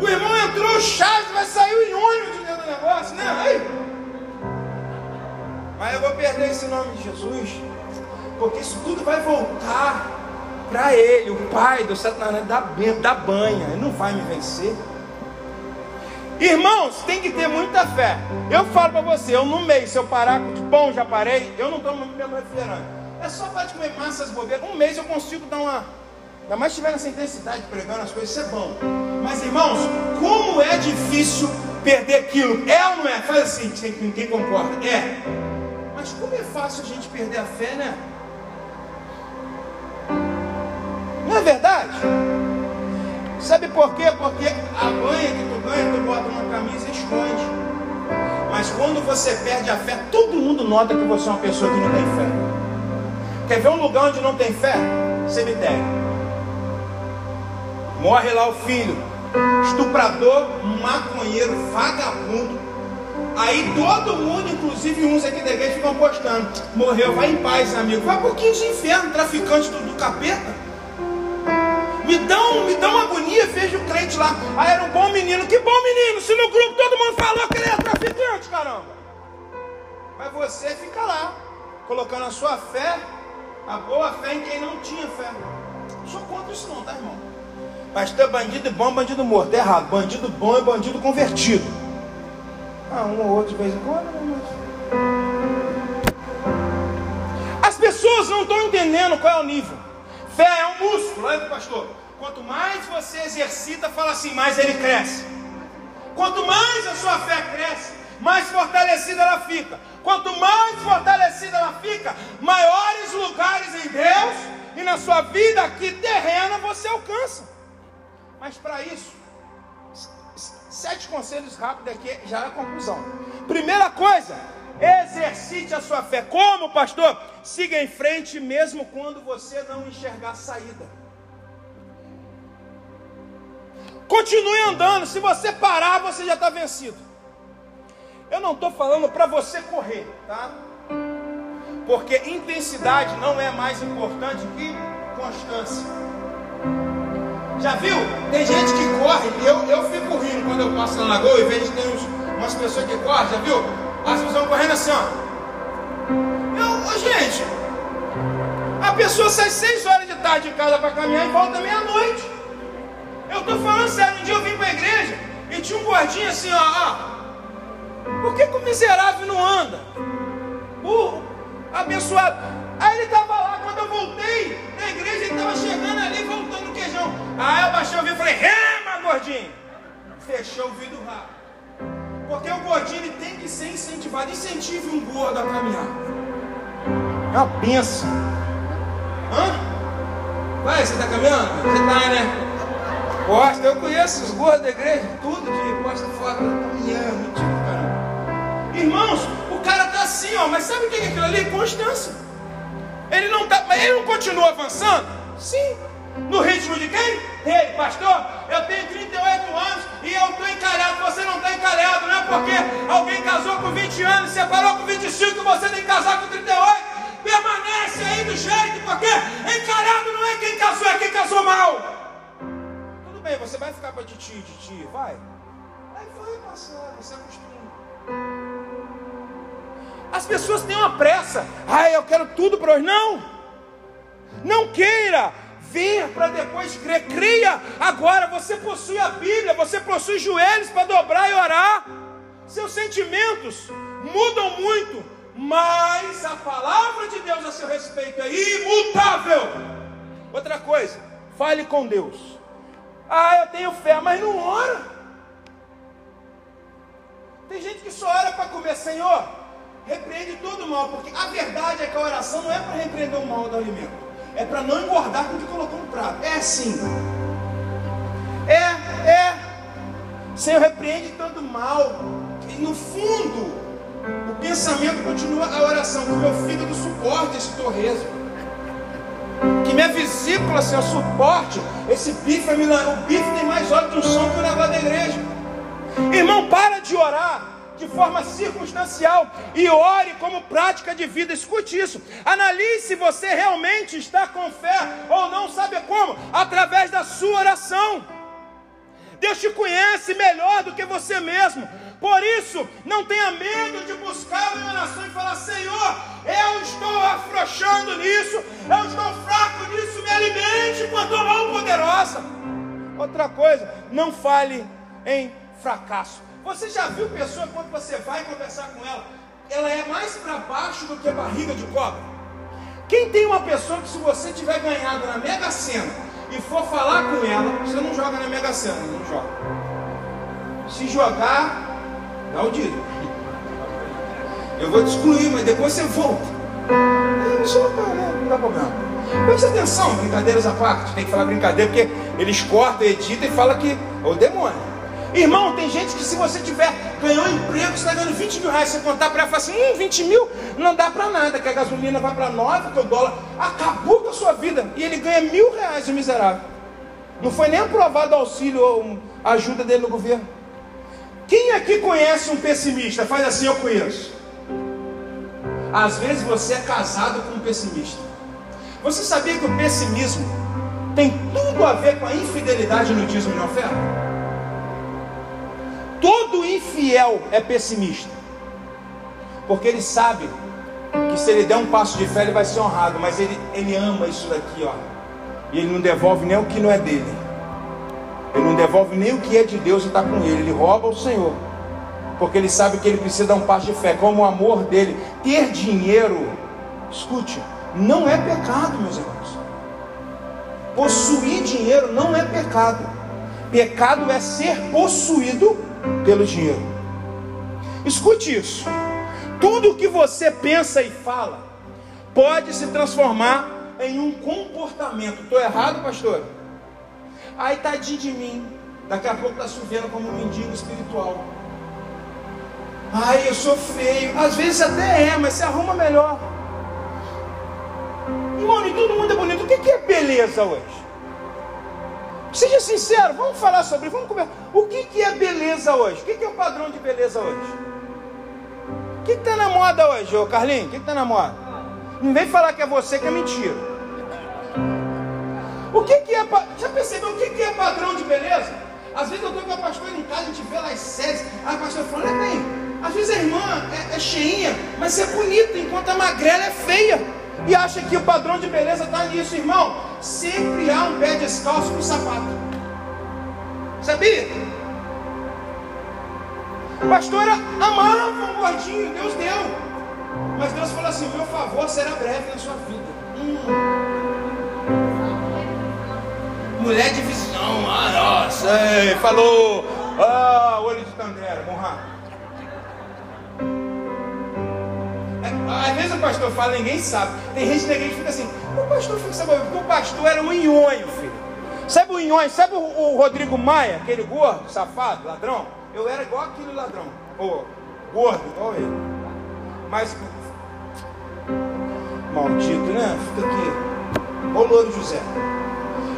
O irmão entrou chato, vai sair o iônio de dentro do negócio, né? Aí. Mas eu vou perder esse nome de Jesus, porque isso tudo vai voltar para ele, o pai do Satanás, da, da banha. Ele não vai me vencer. Irmãos, tem que ter muita fé. Eu falo para você, eu no mês, se eu parar de pão, já parei, eu não tomo pelo refrigerante. É só para de comer massas bobeiras. Um mês eu consigo dar uma. Ainda mais tiver nessa intensidade pregando as coisas, isso é bom. Mas irmãos, como é difícil perder aquilo? É ou não é? Faz assim, quem concorda. É. Mas como é fácil a gente perder a fé, né? Não é verdade? Sabe por quê? Porque a banha que tu ganha, tu bota uma camisa e esconde. Mas quando você perde a fé, todo mundo nota que você é uma pessoa que não tem fé. Quer ver um lugar onde não tem fé? Cemitério. Morre lá o filho, estuprador, maconheiro, vagabundo. Aí todo mundo, inclusive uns aqui da igreja, ficam postando. Morreu, vai em paz, amigo. Vai um pouquinho de inferno, traficante do, do capeta. Me um, me uma agonia, vejo o crente lá. Ah, era um bom menino. Que bom menino. Se no grupo todo mundo falou que ele era traficante, caramba. Mas você fica lá, colocando a sua fé, a boa fé em quem não tinha fé. Não sou contra isso não, tá, irmão? Pastor, bandido bom, bandido morto. É errado. Bandido bom é bandido convertido. Ah, um ou outro de vez em quando, né, mas... As pessoas não estão entendendo qual é o nível. Fé é um músculo, olha pastor. Quanto mais você exercita, fala assim, mais ele cresce. Quanto mais a sua fé cresce, mais fortalecida ela fica. Quanto mais fortalecida ela fica, maiores lugares em Deus e na sua vida aqui terrena você alcança. Mas para isso, sete conselhos rápidos aqui já é a conclusão. Primeira coisa, exercite a sua fé. Como, pastor? Siga em frente mesmo quando você não enxergar saída. Continue andando. Se você parar, você já está vencido. Eu não estou falando para você correr, tá? Porque intensidade não é mais importante que constância. Já viu? Tem gente que corre, eu, eu fico rindo quando eu passo na lagoa e vejo que tem uns, umas pessoas que correm, já viu? As pessoas vão correndo assim, ó. Eu, gente, a pessoa sai 6 horas de tarde de casa para caminhar e volta meia-noite. Eu estou falando sério, um dia eu vim para a igreja e tinha um gordinho assim, ó, ó. Por que, que o miserável não anda? O abençoado. Aí ele estava lá, quando eu voltei na igreja, ele estava chegando ali, voltando o quê? gordinho? Fechou o vidro rápido. Porque o gordinho tem que ser incentivado. Incentive um gordo a caminhar. É uma benção. Hã? Vai, você está caminhando? Você está, né? Gosta, eu conheço os gordos da igreja, tudo de costa fora, caminhando, tipo. Irmãos, o cara tá assim, ó, mas sabe o que é aquilo ali? Constância. Ele não tá, mas ele não continua avançando? Sim. No ritmo de quem? Ei, pastor, eu tenho 38 anos e eu estou encalhado, você não está encalhado, não é porque alguém casou com 20 anos, separou com 25 você tem que casar com 38. Permanece aí do jeito, porque encalhado não é quem casou, é quem casou mal. Tudo bem, você vai ficar para titi, titi, vai. Aí vai passar, você acostuma. As pessoas têm uma pressa. Ah, eu quero tudo para hoje. Não. Não queira ver para depois crer. Cria agora. Você possui a Bíblia, você possui joelhos para dobrar e orar. Seus sentimentos mudam muito, mas a palavra de Deus a seu respeito é imutável. Outra coisa, fale com Deus. Ah, eu tenho fé, mas não ora. Tem gente que só ora para comer, Senhor, repreende todo o mal, porque a verdade é que a oração não é para repreender o mal do alimento, é para não engordar com o que colocou no prato. É assim. É, é. Senhor, repreende todo o mal. E no fundo, o pensamento continua a oração, que meu fígado suporte esse torresmo. Que minha vesícula, Senhor, suporte esse bife. O bife tem mais óleo de um som que o negócio da igreja. Irmão, para de orar de forma circunstancial e ore como prática de vida. Escute isso. Analise se você realmente está com fé ou não, sabe como? Através da sua oração. Deus te conhece melhor do que você mesmo. Por isso, não tenha medo de buscar uma oração e falar: Senhor, eu estou afrouxando nisso, eu estou fraco nisso, me alimente com a tua mão poderosa. Outra coisa, não fale em fracasso. Você já viu pessoa quando você vai conversar com ela, ela é mais para baixo do que barriga de cobra? Quem tem uma pessoa que se você tiver ganhado na Mega Sena e for falar com ela, você não joga na Mega Sena, não joga. Se jogar, dá o dito. Eu vou te excluir, mas depois você volta. Não, não dá problema. Preste atenção, brincadeiras à parte. Tem que falar brincadeira, porque eles cortam, editam e falam que é o demônio. Irmão, tem gente que se você tiver, ganhou um emprego, você está ganhando 20 mil reais, você contar para ela falar assim, hum, 20 mil não dá para nada, que a gasolina vai para 9, que o dólar acabou com a sua vida. E ele ganha mil reais, o miserável. Não foi nem aprovado auxílio ou ajuda dele no governo. Quem aqui conhece um pessimista? Faz assim, eu conheço. Às vezes você é casado com um pessimista. Você sabia que o pessimismo tem tudo a ver com a infidelidade no dízimo e na oferta? Todo infiel é pessimista. Porque ele sabe que se ele der um passo de fé, ele vai ser honrado. Mas ele, ele ama isso daqui, ó. E ele não devolve nem o que não é dele. Ele não devolve nem o que é de Deus e está com ele. Ele rouba o Senhor. Porque ele sabe que ele precisa dar um passo de fé. Como o amor dele. Ter dinheiro, escute, não é pecado, meus irmãos. Possuir dinheiro não é pecado. Pecado é ser possuído pelo dinheiro. Escute isso. Tudo que você pensa e fala pode se transformar em um comportamento. Estou errado, pastor? Ai, tadinho de mim. Daqui a pouco está chovendo como um mendigo espiritual. Ai, eu sou feio. Às vezes até é, mas se arruma melhor. Irmão, e todo mundo é bonito. O que é beleza hoje? Seja sincero, vamos falar sobre, vamos conversar. O que, que é beleza hoje? O que, que é o padrão de beleza hoje? O que está na moda hoje, ô Carlinhos? O que está na moda? Não vem falar que é você que é mentira. O que, que é. Já percebeu o que, que é padrão de beleza? Às vezes eu estou com a pastora em casa, a gente vê lá as séries, a pastora fala, olha bem, às vezes a irmã é, é cheinha, mas é bonita, enquanto a magrela é feia. E acha que o padrão de beleza está nisso, irmão. Sempre há um pé descalço com sapato. Sabia? Pastora amava um gordinho, Deus deu. Mas Deus falou assim: meu favor será breve na sua vida. Hum. Mulher de visão, ah, nossa, Ei, falou. Ah, olho de Tandera, morra. Às vezes o pastor fala, ninguém sabe. Tem gente que fica assim, o pastor fica sabendo, porque o pastor era um inhonho, filho. Sabe o inhonho, sabe o, o, Rodrigo Maia, aquele gordo, safado, ladrão? Eu era igual aquele ladrão, ou gordo, igual ele. Mas, maldito, né? Fica aqui. Ô louro José.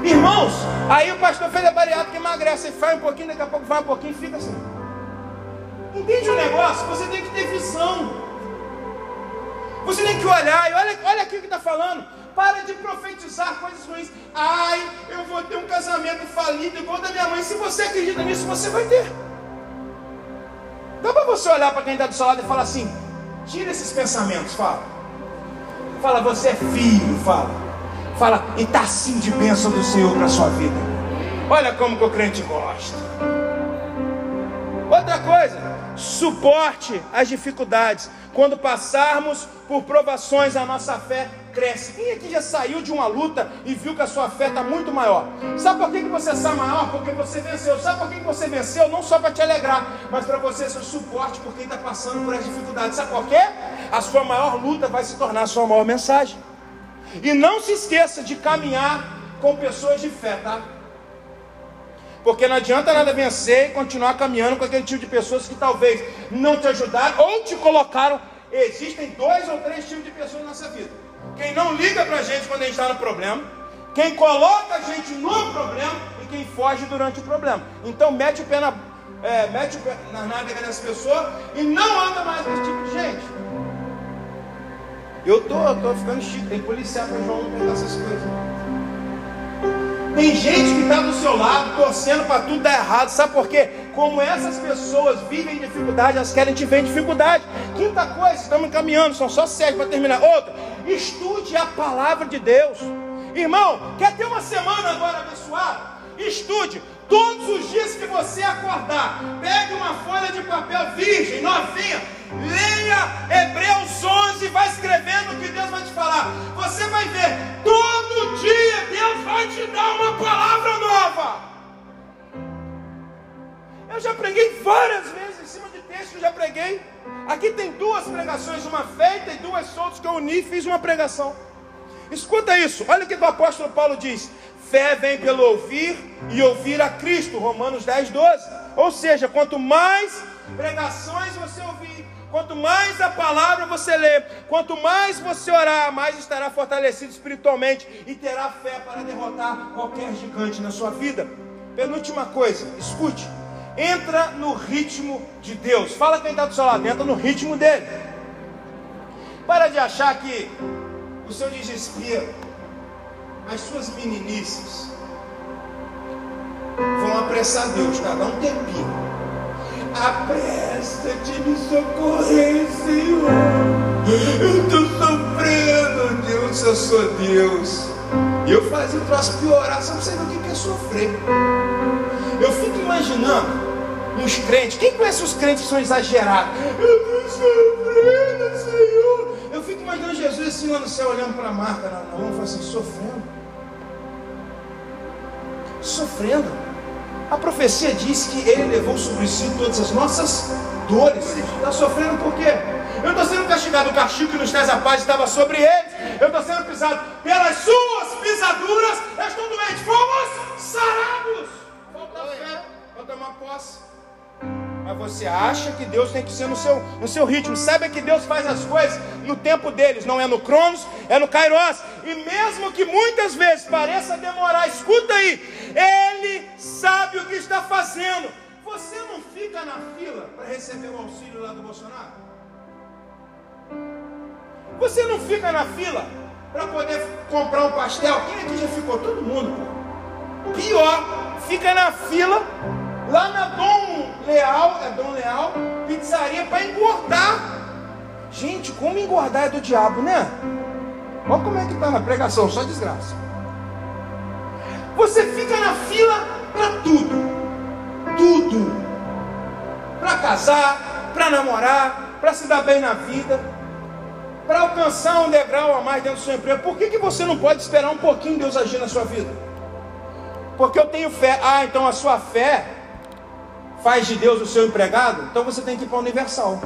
Irmãos, aí o pastor fez a bariátrica emagrece, faz um pouquinho, daqui a pouco vai um pouquinho fica assim. Entende o negócio? Você tem que ter visão. Você tem que olhar, e olha, olha aqui o que está falando. Para de profetizar coisas ruins. Ai, eu vou ter um casamento falido igual da minha mãe. Se você acredita nisso, você vai ter. Dá para você olhar para quem está do seu lado e falar assim: tira esses pensamentos, fala. Fala, você é filho, fala. Fala, e está assim de bênção do Senhor para sua vida. Olha como que o crente gosta. Outra coisa, suporte as dificuldades. Quando passarmos por provações, a nossa fé cresce. Quem aqui já saiu de uma luta e viu que a sua fé está muito maior? Sabe por que, que você está maior? Porque você venceu. Sabe por que, que você venceu? Não só para te alegrar, mas para você ser suporte por quem está passando por as dificuldades. Sabe por quê? A sua maior luta vai se tornar a sua maior mensagem. E não se esqueça de caminhar com pessoas de fé, tá? Porque não adianta nada vencer e continuar caminhando com aquele tipo de pessoas que talvez não te ajudaram ou te colocaram. Existem dois ou três tipos de pessoas na nossa vida. Quem não liga pra gente quando a gente está no problema, quem coloca a gente no problema e quem foge durante o problema. Então mete o pé na, é, mete o pé na nádega dessa pessoa e não anda mais com esse tipo de gente. Eu tô, tô ficando chique, tem policial para João pegar essas coisas. Tem gente que está do seu lado torcendo para tudo dar errado. Sabe por quê? Como essas pessoas vivem dificuldade, elas querem te ver em dificuldade. Quinta coisa, estamos caminhando, são só sete para terminar. Outra, estude a palavra de Deus. Irmão, quer ter uma semana agora abençoada? Estude. Todos os dias que você acordar, pegue uma folha de papel virgem, novinha, leia Hebreus 11, vai escrevendo o que Deus vai te falar. Você vai ver, todo dia Deus vai te dar uma palavra nova. Eu já preguei várias vezes em cima de texto, já preguei. Aqui tem duas pregações, uma feita e duas soltas que eu uni e fiz uma pregação. Escuta isso, olha o que o apóstolo Paulo diz: Fé vem pelo ouvir e ouvir a Cristo. Romanos 10, 12. Ou seja, quanto mais pregações você ouvir, quanto mais a palavra você ler, quanto mais você orar, mais estará fortalecido espiritualmente e terá fé para derrotar qualquer gigante na sua vida. Penúltima coisa, escute. Entra no ritmo de Deus. Fala quem está do seu lado, entra no ritmo dele. Para de achar que o seu desespero, as suas meninices vão apressar Deus, tá? Dá um tempinho. Apressa-te me socorrer, Senhor. Eu estou sofrendo, Deus, eu sou Deus. E eu fazia o troço piorar, só você ver o que é sofrer. Eu fico imaginando uns crentes, quem conhece os crentes que são exagerados? Eu estou sofrendo, Senhor. Eu fico imaginando Jesus assim lá no céu, olhando para a marca na mão, falando assim, sofrendo sofrendo. A profecia diz que ele levou sobre si todas as nossas dores. Está sofrendo por quê? Eu estou sendo castigado, o castigo que nos traz a paz estava sobre eles. Eu estou sendo pisado pelas suas pisaduras. Eu estou doente. Fomos sarados. Falta fé, falta uma posse. Mas você acha que Deus tem que ser no seu, no seu ritmo. Sabe que Deus faz as coisas no tempo deles, não é no Cronos, é no Kairos. E mesmo que muitas vezes pareça demorar, escuta aí, Ele sabe o que está fazendo. Você não fica na fila para receber o auxílio lá do Bolsonaro? Você não fica na fila para poder comprar um pastel? Quem aqui já ficou? Todo mundo. Pô. Pior, fica na fila Lá na Dom Leal, é Dom Leal, pizzaria para engordar. Gente, como engordar é do diabo, né? Olha como é que está na pregação, só desgraça. Você fica na fila para tudo. Tudo. Para casar, para namorar, para se dar bem na vida, para alcançar um degrau a mais dentro do seu emprego. Por que, que você não pode esperar um pouquinho Deus agir na sua vida? Porque eu tenho fé. Ah, então a sua fé faz de Deus o seu empregado? Então você tem que ir para a Universal.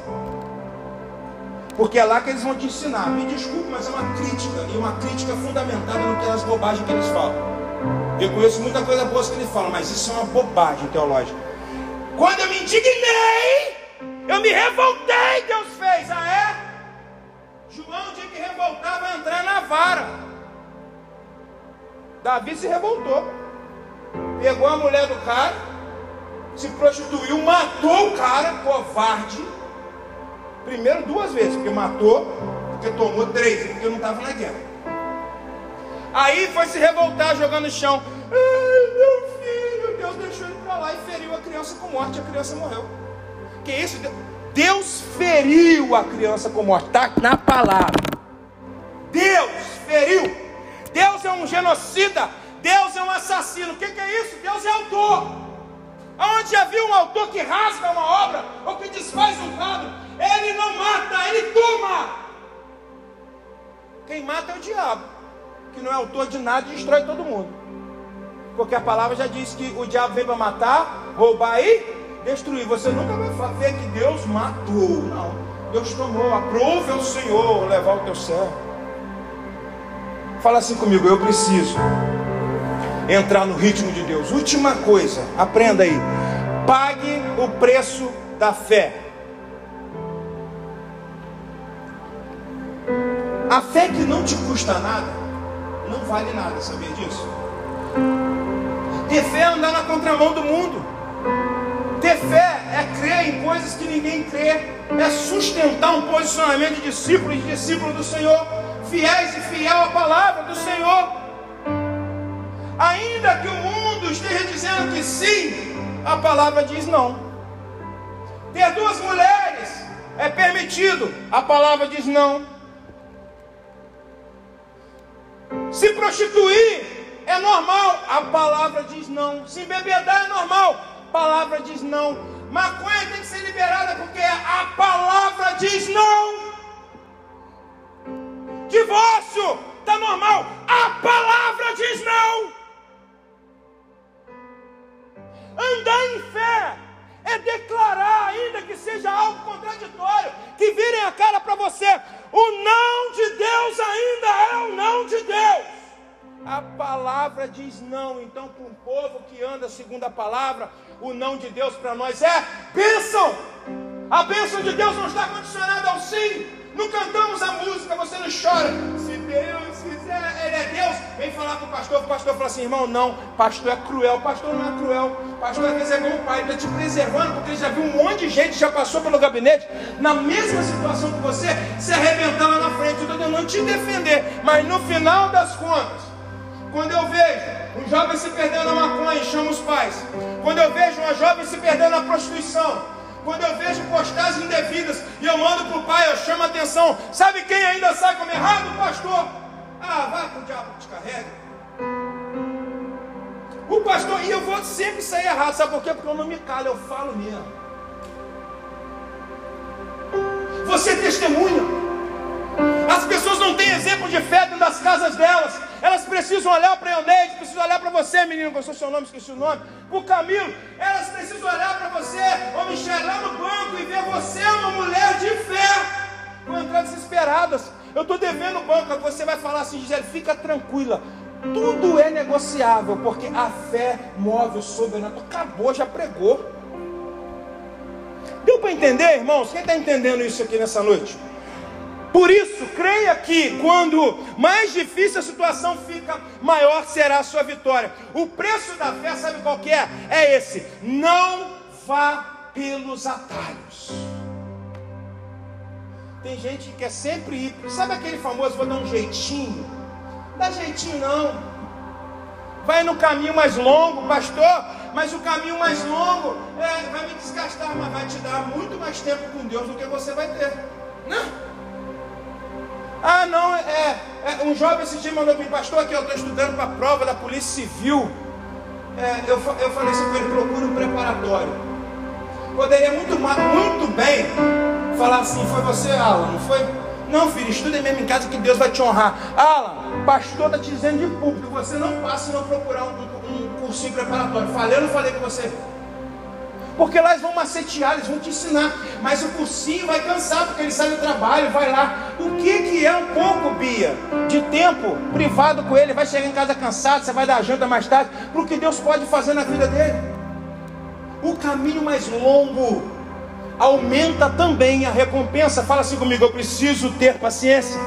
Porque é lá que eles vão te ensinar. Me desculpe, mas é uma crítica. E uma crítica fundamentada no que as bobagens que eles falam. Eu conheço muita coisa boa que eles falam, mas isso é uma bobagem teológica. Quando eu me indignei, eu me revoltei, Deus fez. Ah, é? João tinha que revoltar, vai entrar na vara. Davi se revoltou. Pegou a mulher do cara, se prostituiu, matou o cara, covarde. Primeiro duas vezes, porque matou, porque tomou três, porque não estava na guerra. Aí foi se revoltar jogando no chão. Ai, meu filho, Deus deixou ele para lá e feriu a criança com morte, a criança morreu. Que isso? Deus feriu a criança com morte, está na palavra. Deus feriu. Deus é um genocida. Deus é um assassino. O que, que é isso? Deus é autor. Onde já viu um autor que rasga uma obra ou que desfaz um quadro? Ele não mata, ele toma. Quem mata é o diabo, que não é autor de nada e destrói todo mundo. Porque a palavra já diz que o diabo veio para matar, roubar e destruir. Você nunca vai ver que Deus matou. Não. Deus tomou. Aprove ao Senhor levar o teu servo. Fala assim comigo, eu preciso entrar no ritmo de Deus. Última coisa, aprenda aí. Pague o preço da fé. A fé que não te custa nada, não vale nada, sabia disso? Ter fé é andar na contramão do mundo. Ter fé é crer em coisas que ninguém crê, é sustentar um posicionamento de discípulo e de discípulo do Senhor, fiéis e fiel à palavra do Senhor. Ainda que o mundo esteja dizendo que sim, a palavra diz não. Ter duas mulheres é permitido, a palavra diz não. Se prostituir é normal, a palavra diz não. Se embebedar é normal, palavra diz não. Maconha tem que ser liberada porque a palavra diz não. Divórcio está normal, a palavra diz não. Andar em fé é declarar, ainda que seja algo contraditório, que virem a cara para você. O não de Deus ainda é o não de Deus. A palavra diz não. Então, para um povo que anda segundo a palavra, o não de Deus para nós é bênção. A bênção de Deus não está condicionada ao sim. Não cantamos a música, você não chora. Se Deus fizer, Ele é Deus. Vem falar com o pastor. O pastor fala assim: irmão, não. Pastor é cruel. Pastor não é cruel. Pastor às vezes é o pai, está te preservando, porque já viu um monte de gente, já passou pelo gabinete, na mesma situação que você, se arrebentar lá na frente. Estou tentando te defender. Mas no final das contas, quando eu vejo um jovem se perdendo na maconha, chamo os pais. Quando eu vejo uma jovem se perdendo na prostituição, quando eu vejo postagens indevidas e eu mando para o pai, eu chamo a atenção. Sabe quem ainda sai como errado? O pastor. Ah, vai para o diabo te carrega. O pastor, e eu vou sempre sair errado, sabe por quê? Porque eu não me calo, eu falo mesmo. Você testemunha. As pessoas não têm exemplo de fé dentro das casas delas. Elas precisam olhar para Euneide, precisam olhar para você, menino, gostou seu nome, esqueci o nome. O Camilo, elas precisam olhar para você, ou Michel, lá no banco e ver você uma mulher de fé. Vão entrar desesperadas. Eu estou devendo o banco, você vai falar assim, Gisele, fica tranquila. Tudo é negociável, porque a fé move o sobrenatural. Acabou, já pregou. Deu para entender, irmãos? Quem está entendendo isso aqui nessa noite? Por isso, creia que quando mais difícil a situação fica, maior será a sua vitória. O preço da fé, sabe qual é? É esse: não vá pelos atalhos. Tem gente que quer sempre ir, sabe aquele famoso, vou dar um jeitinho? Dá jeitinho não. Vai no caminho mais longo, pastor, mas o caminho mais longo é, vai me desgastar, mas vai te dar muito mais tempo com Deus do que você vai ter. Não. Ah, não, é, é um jovem esse dia mandou para mim, pastor, aqui eu estou estudando para a prova da Polícia Civil. É, eu, eu falei assim para ele, procura um preparatório. Poderia muito, muito bem falar assim, foi você, Alan, não foi? Não, filho, estuda mesmo em casa que Deus vai te honrar. Alan, pastor está te dizendo de público, você não passa não procurar um, um cursinho preparatório. Falei ou não falei com você? Porque lá eles vão macetear, eles vão te ensinar. Mas o cursinho vai cansar, porque ele sai do trabalho, vai lá. O que, que é um pouco, Bia, de tempo privado com ele? Vai chegar em casa cansado, você vai dar janta mais tarde. Para o que Deus pode fazer na vida dele. O caminho mais longo aumenta também a recompensa. Fala assim comigo, eu preciso ter paciência.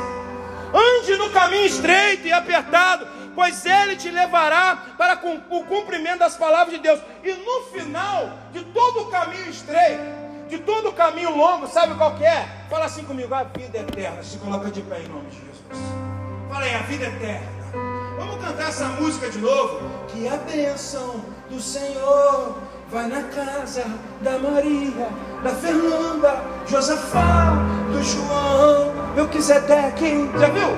Ande no caminho estreito e apertado, pois ele te levará para o cumprimento das palavras de Deus. E no final de todo o caminho estreito, de todo o caminho longo, sabe qual é? Fala assim comigo, a vida eterna. Se coloca de pé em nome de Jesus. Fala aí, a vida eterna. Vamos cantar essa música de novo? Que a bênção do Senhor vai na casa da Maria, da Fernanda, Josafá, do João, Melquisedeque. Já viu?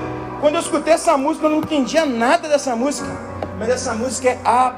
Quando eu escutei essa música, eu não entendia nada dessa música. Mas essa música é a